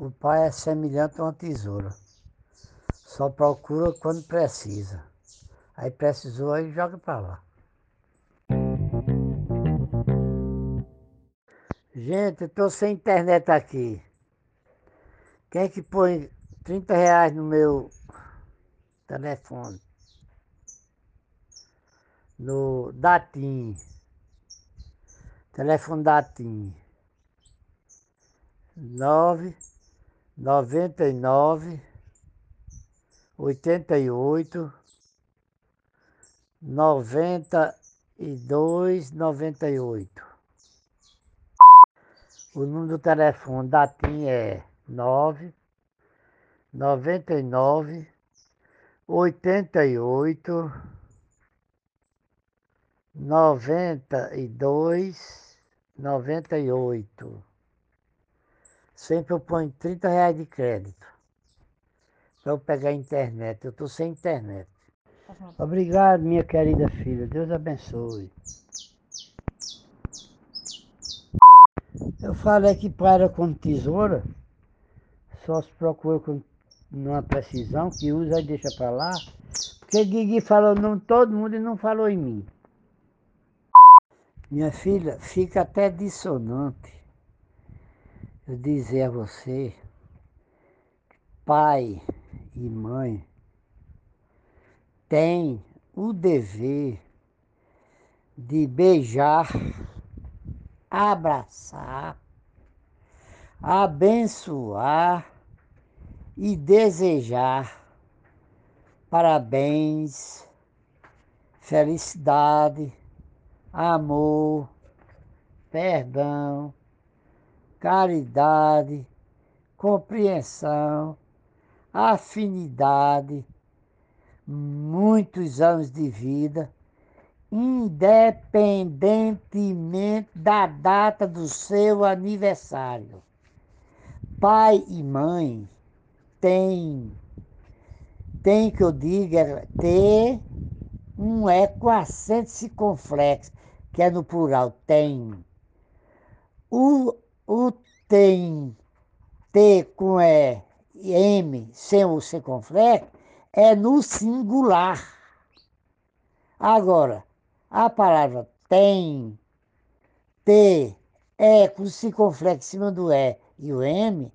O pai é semelhante a uma tesoura. Só procura quando precisa. Aí precisou, aí joga para lá. Gente, eu tô sem internet aqui. Quem é que põe 30 reais no meu telefone? No Datim. Telefone Datim. Nove 99, 88, 92, 98. O número do telefone da TIM é 9 99 88 92 98. Sempre eu ponho 30 reais de crédito para eu pegar a internet. Eu estou sem internet. Obrigado, minha querida filha. Deus abençoe. Eu falei que para com tesoura, só se procura com uma precisão, que usa e deixa para lá. Porque Guigui falou não todo mundo e não falou em mim. Minha filha, fica até dissonante dizer a você, pai e mãe, tem o dever de beijar, abraçar, abençoar e desejar parabéns, felicidade, amor, perdão, caridade, compreensão, afinidade, muitos anos de vida, independentemente da data do seu aniversário. Pai e mãe têm, tem que eu diga, ter um ecoacente circunflexo, que é no plural, tem. O, o tem, T com E e M sem o circunflexo, é no singular. Agora, a palavra tem, T, E com circunflexo em cima do E e o M,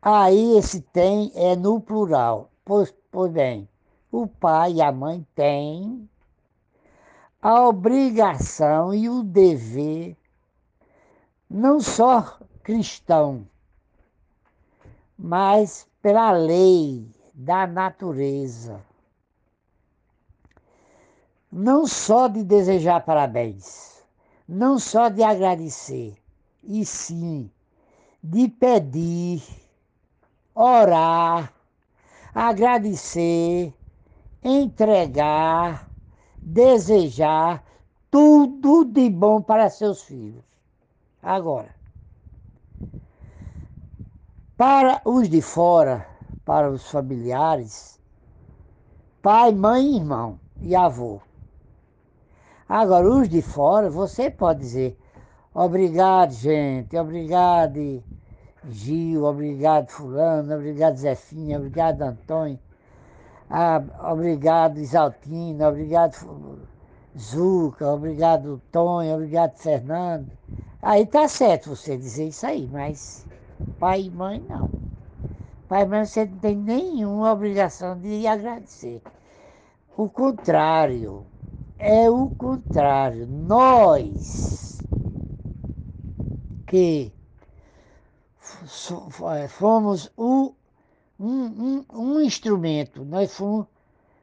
aí esse tem é no plural. Pois, pois bem, o pai e a mãe têm a obrigação e o dever, não só cristão, mas pela lei da natureza. Não só de desejar parabéns, não só de agradecer, e sim de pedir, orar, agradecer, entregar, desejar tudo de bom para seus filhos. Agora, para os de fora, para os familiares, pai, mãe, irmão e avô. Agora, os de fora, você pode dizer, obrigado, gente, obrigado, Gil, obrigado, fulano, obrigado, Zefinha, obrigado, Antônio, ah, obrigado, Isaltino, obrigado, Zuca, obrigado, Tonho, obrigado, Fernando. Aí tá certo você dizer isso aí, mas pai e mãe não. Pai e mãe você não tem nenhuma obrigação de agradecer. O contrário, é o contrário. Nós que fomos o, um, um, um instrumento, nós fomos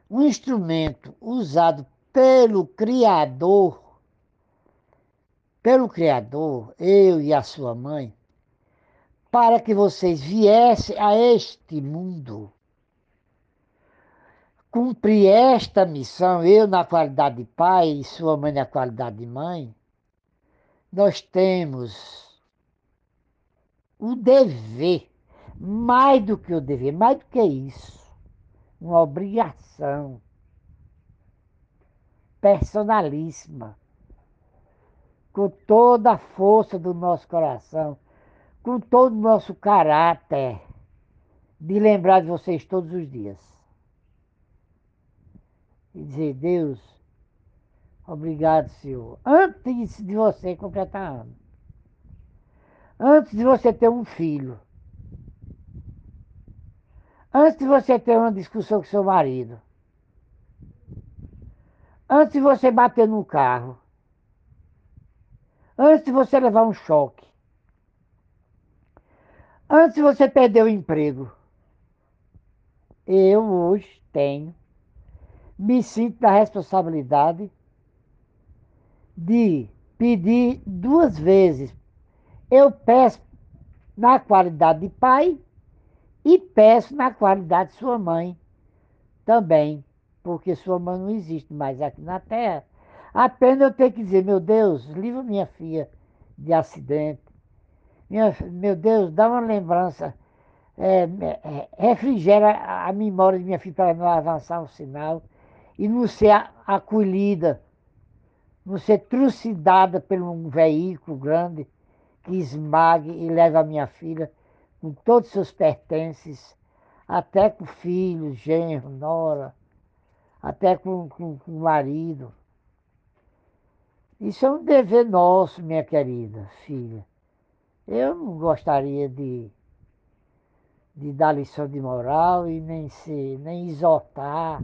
um instrumento usado pelo Criador, pelo Criador, eu e a sua mãe, para que vocês viessem a este mundo. Cumprir esta missão, eu na qualidade de pai e sua mãe na qualidade de mãe, nós temos o dever, mais do que o dever, mais do que isso, uma obrigação personalíssima, com toda a força do nosso coração, com todo o nosso caráter de lembrar de vocês todos os dias. E dizer, Deus, obrigado, Senhor. Antes de você completar ano. Antes de você ter um filho. Antes de você ter uma discussão com seu marido. Antes de você bater no carro. Antes de você levar um choque. Antes de você perder o emprego. Eu hoje tenho, me sinto na responsabilidade de pedir duas vezes. Eu peço na qualidade de pai e peço na qualidade de sua mãe também, porque sua mãe não existe mais aqui na Terra. Apenas eu tenho que dizer, meu Deus, livra minha filha de acidente. Minha, meu Deus, dá uma lembrança, é, é, refrigera a memória de minha filha para não avançar o sinal e não ser acolhida, não ser trucidada por um veículo grande que esmague e leve a minha filha com todos os seus pertences, até com filhos, genro, nora, até com, com, com o marido. Isso é um dever nosso, minha querida filha. Eu não gostaria de, de dar lição de moral e nem, ser, nem exortar.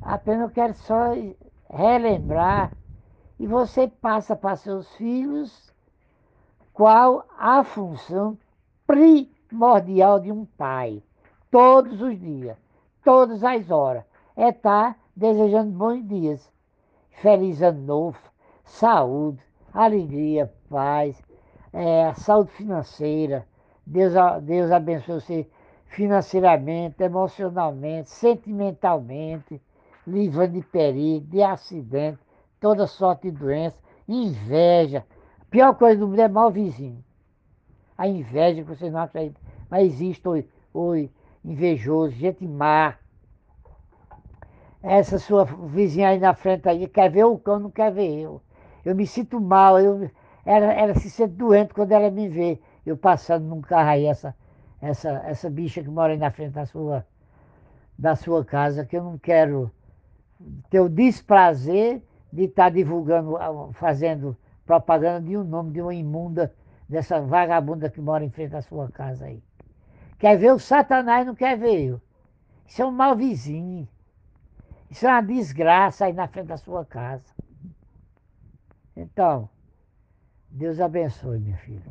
Apenas eu quero só relembrar e você passa para seus filhos qual a função primordial de um pai, todos os dias, todas as horas, é estar tá desejando bons dias, feliz ano novo, saúde, alegria, paz, é, saúde financeira. Deus, Deus abençoe você financeiramente, emocionalmente, sentimentalmente, livrando de perigo, de acidente, toda sorte de doença, inveja. A pior coisa do mundo é mau vizinho a inveja que vocês não acreditam. Mas existe o, o invejoso, gente má. Essa sua vizinha aí na frente aí quer ver o cão, não quer ver eu. Eu me sinto mal, eu, ela, ela se sente doente quando ela me vê. Eu passando num carro aí, essa, essa, essa bicha que mora aí na frente da sua, da sua casa, que eu não quero ter o desprazer de estar tá divulgando, fazendo propaganda de um nome de uma imunda dessa vagabunda que mora em frente à sua casa aí. Quer ver o Satanás, não quer ver eu. Isso é um mau vizinho. Isso é uma desgraça aí na frente da sua casa. Então, Deus abençoe, minha filha.